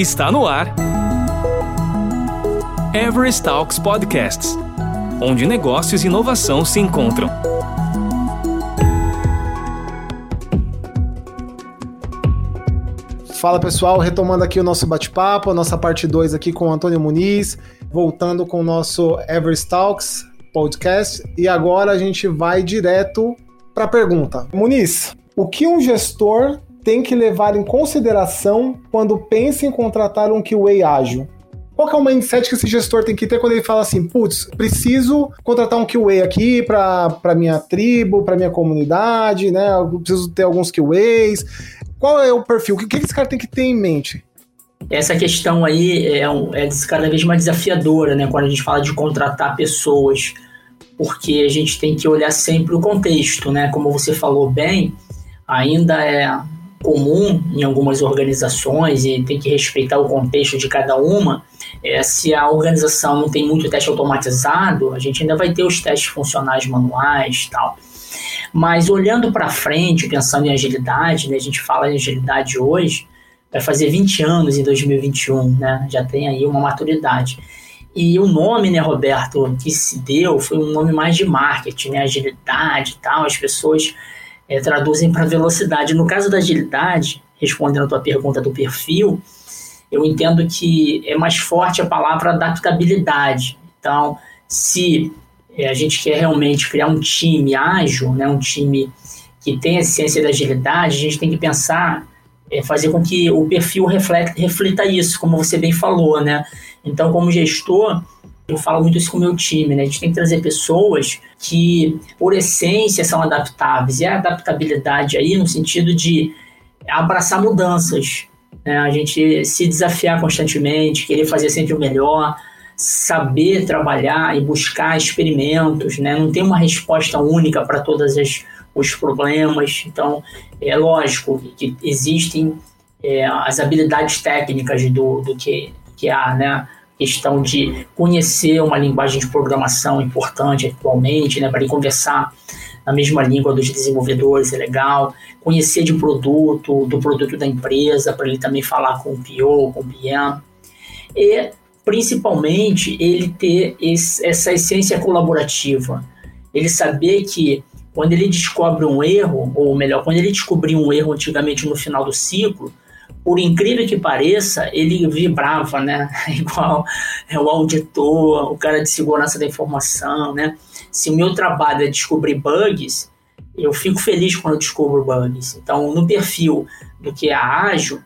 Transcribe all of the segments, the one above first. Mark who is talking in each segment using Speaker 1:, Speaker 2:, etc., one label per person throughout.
Speaker 1: Está no ar. Everest Talks Podcasts onde negócios e inovação se encontram.
Speaker 2: Fala pessoal, retomando aqui o nosso bate-papo, a nossa parte 2 aqui com o Antônio Muniz, voltando com o nosso Everest Talks podcast. E agora a gente vai direto para a pergunta. Muniz, o que um gestor tem que levar em consideração quando pensa em contratar um QA ágil? Qual que é o mindset que esse gestor tem que ter quando ele fala assim, putz, preciso contratar um QA aqui para minha tribo, para minha comunidade, né? Eu preciso ter alguns QAs. Qual é o perfil? O que, que esse cara tem que ter em mente?
Speaker 3: Essa questão aí é, é cada vez mais desafiadora, né? Quando a gente fala de contratar pessoas, porque a gente tem que olhar sempre o contexto, né? Como você falou bem, ainda é comum em algumas organizações e tem que respeitar o contexto de cada uma. É, se a organização não tem muito teste automatizado, a gente ainda vai ter os testes funcionais manuais tal. Mas olhando para frente, pensando em agilidade, né, a gente fala em agilidade hoje, vai fazer 20 anos em 2021, né, já tem aí uma maturidade. E o nome, né, Roberto, que se deu foi um nome mais de marketing, né, agilidade e tal, as pessoas é, traduzem para velocidade. No caso da agilidade, respondendo a tua pergunta do perfil, eu entendo que é mais forte a palavra adaptabilidade. Então, se é, a gente quer realmente criar um time ágil, né, um time que tem a essência da agilidade, a gente tem que pensar, é, fazer com que o perfil refleta, reflita isso, como você bem falou, né? Então, como gestor, eu falo muito isso com o meu time, né? A gente tem que trazer pessoas que, por essência, são adaptáveis. E a adaptabilidade aí no sentido de abraçar mudanças, né? a gente se desafiar constantemente, querer fazer sempre o melhor, saber trabalhar e buscar experimentos, né? não tem uma resposta única para todos os problemas. Então, é lógico que existem é, as habilidades técnicas do, do que, que há, né? Questão de conhecer uma linguagem de programação importante atualmente, né, para conversar na mesma língua dos desenvolvedores, é legal. Conhecer de produto, do produto da empresa, para ele também falar com o PO, com o PM. E, principalmente, ele ter esse, essa essência colaborativa. Ele saber que quando ele descobre um erro, ou melhor, quando ele descobriu um erro antigamente no final do ciclo, por incrível que pareça, ele vibrava, né? Igual é, o auditor, o cara de segurança da informação, né? Se o meu trabalho é descobrir bugs, eu fico feliz quando eu descubro bugs. Então, no perfil do que é ágil,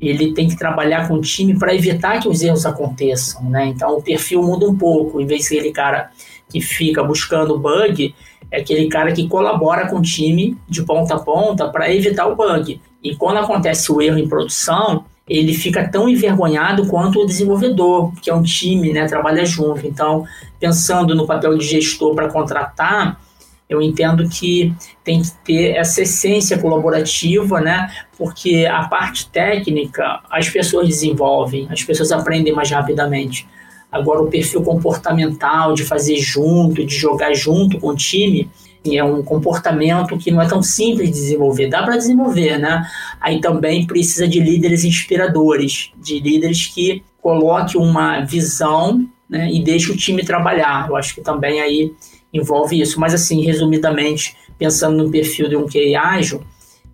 Speaker 3: ele tem que trabalhar com o time para evitar que os erros aconteçam, né? Então, o perfil muda um pouco. Em vez de aquele cara que fica buscando bug, é aquele cara que colabora com o time de ponta a ponta para evitar o bug. E quando acontece o erro em produção, ele fica tão envergonhado quanto o desenvolvedor, que é um time, né, trabalha junto. Então, pensando no papel de gestor para contratar, eu entendo que tem que ter essa essência colaborativa, né? Porque a parte técnica as pessoas desenvolvem, as pessoas aprendem mais rapidamente. Agora, o perfil comportamental, de fazer junto, de jogar junto com o time, é um comportamento que não é tão simples de desenvolver. Dá para desenvolver, né? Aí também precisa de líderes inspiradores, de líderes que coloquem uma visão né, e deixe o time trabalhar. Eu acho que também aí envolve isso. Mas assim, resumidamente, pensando no perfil de um QA ágil,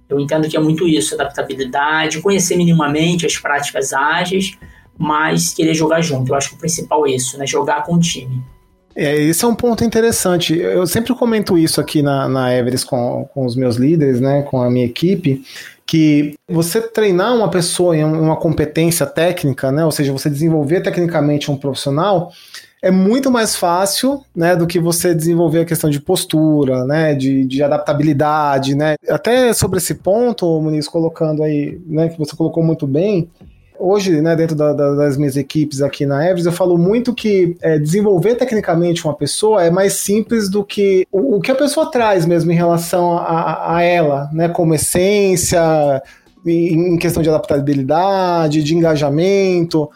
Speaker 3: eu entendo que é muito isso, adaptabilidade, conhecer minimamente as práticas ágeis, mas querer jogar junto. Eu acho que o principal é isso, né? Jogar com o time.
Speaker 2: É, esse é um ponto interessante. Eu sempre comento isso aqui na, na Everest com, com os meus líderes, né, com a minha equipe, que você treinar uma pessoa em uma competência técnica, né, ou seja, você desenvolver tecnicamente um profissional, é muito mais fácil, né, do que você desenvolver a questão de postura, né, de, de adaptabilidade, né. Até sobre esse ponto, Muniz, colocando aí, né, que você colocou muito bem, hoje, né, dentro da, da, das minhas equipes aqui na Everest, eu falo muito que é, desenvolver tecnicamente uma pessoa é mais simples do que o, o que a pessoa traz mesmo em relação a, a ela, né, como essência, em, em questão de adaptabilidade, de engajamento.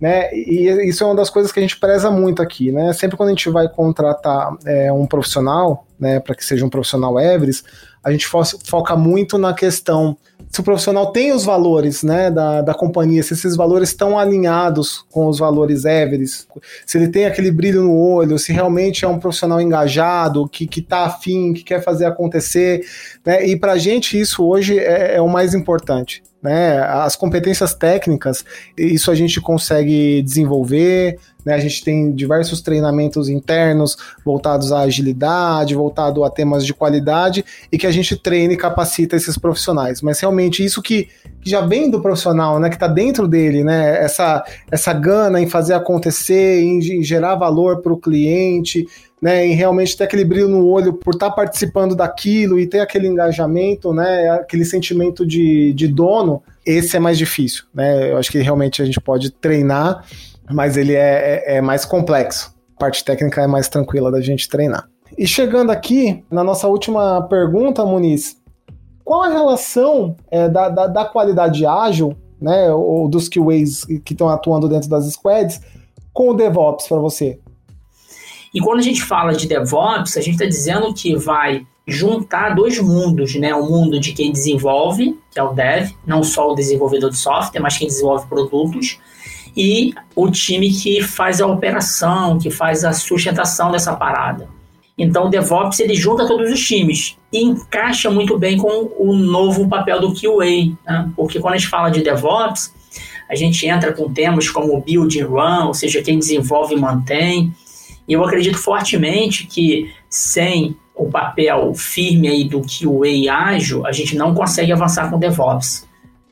Speaker 2: Né? E isso é uma das coisas que a gente preza muito aqui, né? Sempre quando a gente vai contratar é, um profissional, né, para que seja um profissional Everest, a gente fo foca muito na questão se o profissional tem os valores né, da, da companhia, se esses valores estão alinhados com os valores Everest, se ele tem aquele brilho no olho, se realmente é um profissional engajado, que está afim, que quer fazer acontecer. Né, e para a gente isso hoje é, é o mais importante. Né? As competências técnicas, isso a gente consegue desenvolver, né? A gente tem diversos treinamentos internos voltados à agilidade, voltado a temas de qualidade e que a gente treina e capacita esses profissionais. Mas realmente isso que, que já vem do profissional, né? Que está dentro dele, né? Essa, essa gana em fazer acontecer, em, em gerar valor para o cliente, né, em realmente ter aquele brilho no olho por estar tá participando daquilo e ter aquele engajamento, né, aquele sentimento de, de dono, esse é mais difícil, né? Eu acho que realmente a gente pode treinar, mas ele é, é, é mais complexo. A parte técnica é mais tranquila da gente treinar. E chegando aqui na nossa última pergunta, Muniz, qual a relação é, da, da, da, qualidade ágil, né, ou dos QAs que estão atuando dentro das squads, com o DevOps para você?
Speaker 3: E quando a gente fala de DevOps, a gente está dizendo que vai juntar dois mundos, né? O mundo de quem desenvolve, que é o Dev, não só o desenvolvedor de software, mas quem desenvolve produtos, e o time que faz a operação, que faz a sustentação dessa parada. Então, o DevOps ele junta todos os times e encaixa muito bem com o novo papel do QA, né? porque quando a gente fala de DevOps, a gente entra com temas como build and run, ou seja, quem desenvolve e mantém, eu acredito fortemente que sem o papel firme aí do QA ágil, a gente não consegue avançar com DevOps.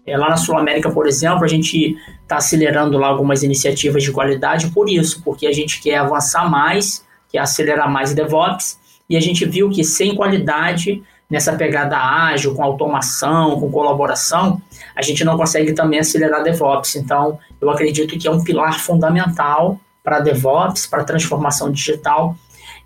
Speaker 3: É, lá na Sul América, por exemplo, a gente está acelerando lá algumas iniciativas de qualidade por isso, porque a gente quer avançar mais, quer acelerar mais DevOps, e a gente viu que sem qualidade, nessa pegada ágil, com automação, com colaboração, a gente não consegue também acelerar DevOps. Então, eu acredito que é um pilar fundamental para DevOps, para transformação digital,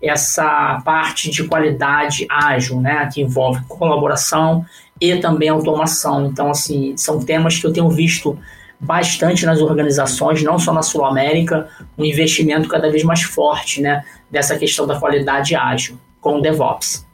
Speaker 3: essa parte de qualidade ágil, né, que envolve colaboração e também automação. Então, assim, são temas que eu tenho visto bastante nas organizações, não só na Sul América, um investimento cada vez mais forte, né, dessa questão da qualidade ágil com o DevOps.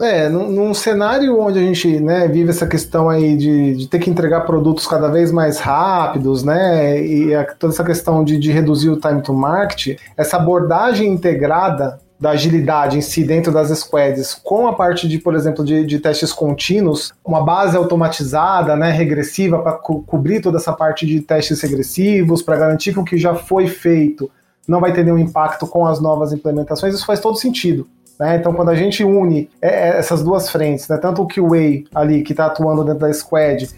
Speaker 2: É, num, num, cenário onde a gente né, vive essa questão aí de, de, ter que entregar produtos cada vez mais rápidos, né? E a, toda essa questão de, de reduzir o time to market, essa abordagem integrada da agilidade em si dentro das squads, com a parte de, por exemplo, de, de testes contínuos, uma base automatizada, né, regressiva, para co cobrir toda essa parte de testes regressivos, para garantir que o que já foi feito não vai ter nenhum impacto com as novas implementações, isso faz todo sentido. Né? Então, quando a gente une é, é, essas duas frentes, né? tanto o QA ali que está atuando dentro da squad,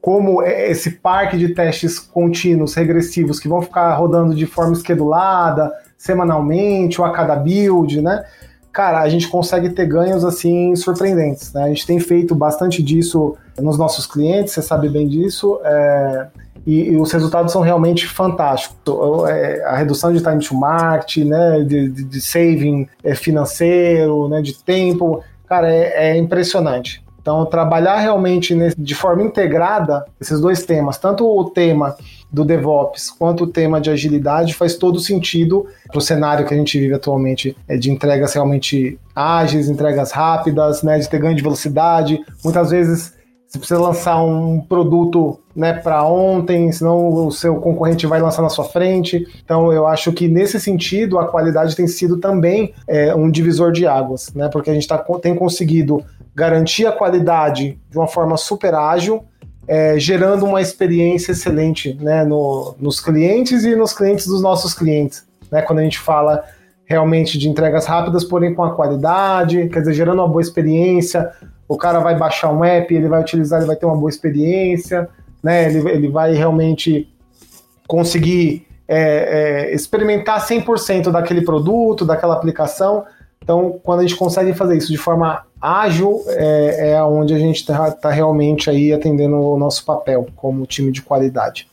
Speaker 2: como esse parque de testes contínuos, regressivos, que vão ficar rodando de forma esquedulada, semanalmente ou a cada build, né? Cara, a gente consegue ter ganhos assim surpreendentes. Né? A gente tem feito bastante disso nos nossos clientes, você sabe bem disso. É e, e, os resultados são realmente fantásticos. É, a redução de time to market, né, de, de, de saving é, financeiro, né, de tempo, cara, é, é impressionante. Então, trabalhar realmente de forma integrada esses dois temas, tanto o tema do DevOps quanto o tema de agilidade, faz todo sentido para o cenário que a gente vive atualmente é de entregas realmente ágeis, entregas rápidas, né, de ter ganho de velocidade. Muitas vezes você precisa lançar um produto né, para ontem, senão o seu concorrente vai lançar na sua frente. Então, eu acho que nesse sentido a qualidade tem sido também é, um divisor de águas, né, porque a gente tá, tem conseguido garantir a qualidade de uma forma super ágil, é, gerando uma experiência excelente né, no, nos clientes e nos clientes dos nossos clientes. Né, quando a gente fala realmente de entregas rápidas, porém com a qualidade, quer dizer, gerando uma boa experiência, o cara vai baixar um app, ele vai utilizar, ele vai ter uma boa experiência, né? Ele, ele vai realmente conseguir é, é, experimentar 100% daquele produto, daquela aplicação. Então, quando a gente consegue fazer isso de forma ágil, é, é onde a gente está tá realmente aí atendendo o nosso papel como time de qualidade.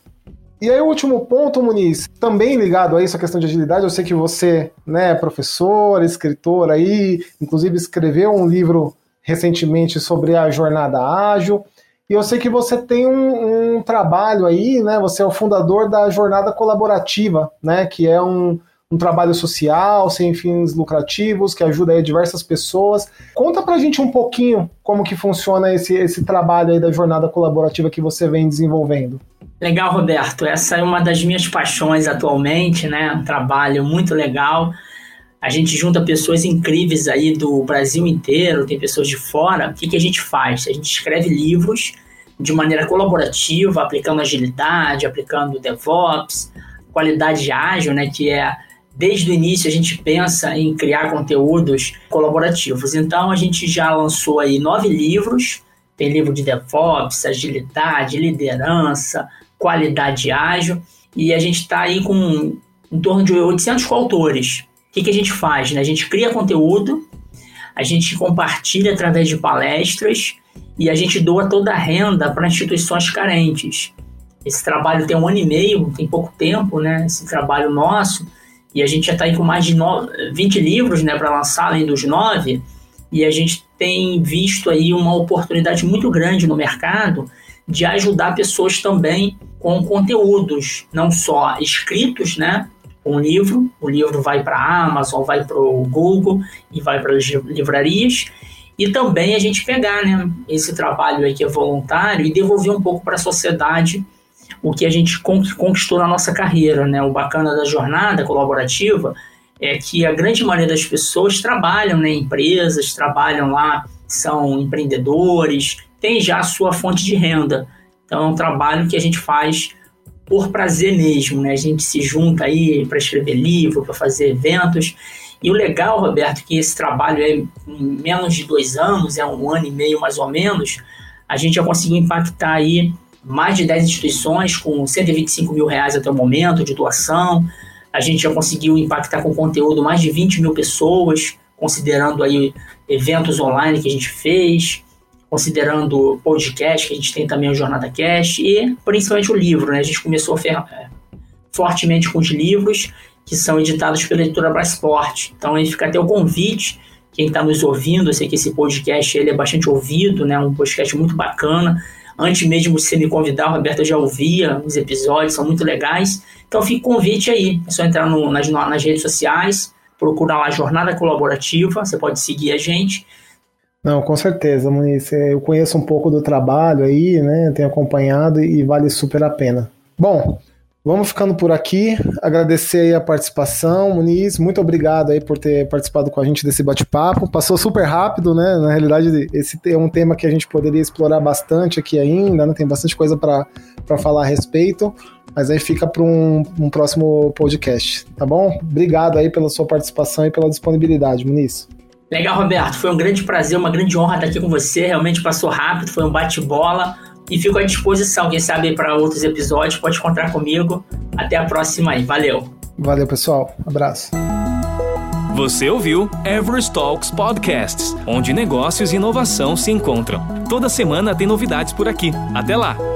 Speaker 2: E aí o último ponto, Muniz, também ligado a isso, a questão de agilidade, eu sei que você né, é professor, escritor aí, inclusive escreveu um livro recentemente sobre a jornada ágil. E eu sei que você tem um, um, trabalho aí, né? Você é o fundador da Jornada Colaborativa, né? Que é um, um trabalho social, sem fins lucrativos, que ajuda aí diversas pessoas. Conta pra gente um pouquinho como que funciona esse, esse trabalho aí da jornada colaborativa que você vem desenvolvendo.
Speaker 3: Legal, Roberto. Essa é uma das minhas paixões atualmente, né? Um trabalho muito legal. A gente junta pessoas incríveis aí do Brasil inteiro, tem pessoas de fora. O que, que a gente faz? A gente escreve livros de maneira colaborativa, aplicando agilidade, aplicando DevOps, qualidade ágil, né, que é desde o início a gente pensa em criar conteúdos colaborativos. Então a gente já lançou aí nove livros, tem livro de DevOps, agilidade, liderança, qualidade ágil, e a gente está aí com em torno de 800 coautores. Que, que a gente faz? Né? A gente cria conteúdo, a gente compartilha através de palestras e a gente doa toda a renda para instituições carentes. Esse trabalho tem um ano e meio, tem pouco tempo, né? Esse trabalho nosso. E a gente já está aí com mais de no... 20 livros né, para lançar, além dos nove. E a gente tem visto aí uma oportunidade muito grande no mercado de ajudar pessoas também com conteúdos, não só escritos, né? Um livro, o livro vai para a Amazon, vai para o Google e vai para as livrarias. E também a gente pegar né, esse trabalho aí que é voluntário e devolver um pouco para a sociedade o que a gente conquistou na nossa carreira, né? O bacana da jornada colaborativa é que a grande maioria das pessoas trabalham né, em empresas, trabalham lá, são empreendedores, tem já a sua fonte de renda. Então é um trabalho que a gente faz por prazer mesmo, né? A gente se junta aí para escrever livro, para fazer eventos. E o legal, Roberto, que esse trabalho é em menos de dois anos, é um ano e meio mais ou menos, a gente já conseguiu impactar aí mais de 10 instituições com 125 mil reais até o momento de doação. A gente já conseguiu impactar com conteúdo mais de 20 mil pessoas, considerando aí eventos online que a gente fez, considerando podcast, que a gente tem também o Jornada Cast, e principalmente o livro, né? A gente começou é, fortemente com os livros que são editados pela editora Brasport. Então aí fica até o convite, quem está nos ouvindo, eu sei que esse podcast ele é bastante ouvido, né? Um podcast muito bacana Antes mesmo de você me convidar, Roberto, eu já ouvia os episódios, são muito legais. Então fica o convite aí. É só entrar no, nas, nas redes sociais, procurar lá Jornada Colaborativa, você pode seguir a gente.
Speaker 2: Não, com certeza, Muniz. Eu conheço um pouco do trabalho aí, né? Tenho acompanhado e vale super a pena. Bom, Vamos ficando por aqui. Agradecer a participação, Muniz. Muito obrigado aí por ter participado com a gente desse bate-papo. Passou super rápido, né? Na realidade, esse é um tema que a gente poderia explorar bastante aqui ainda, né? Tem bastante coisa para falar a respeito. Mas aí fica para um, um, próximo podcast, tá bom? Obrigado aí pela sua participação e pela disponibilidade, Muniz.
Speaker 3: Legal, Roberto. Foi um grande prazer, uma grande honra estar aqui com você. Realmente passou rápido, foi um bate-bola e fico à disposição. Quem sabe para outros episódios, pode contar comigo. Até a próxima aí. Valeu.
Speaker 2: Valeu, pessoal. Abraço.
Speaker 1: Você ouviu Everest Talks Podcasts, onde negócios e inovação se encontram. Toda semana tem novidades por aqui. Até lá!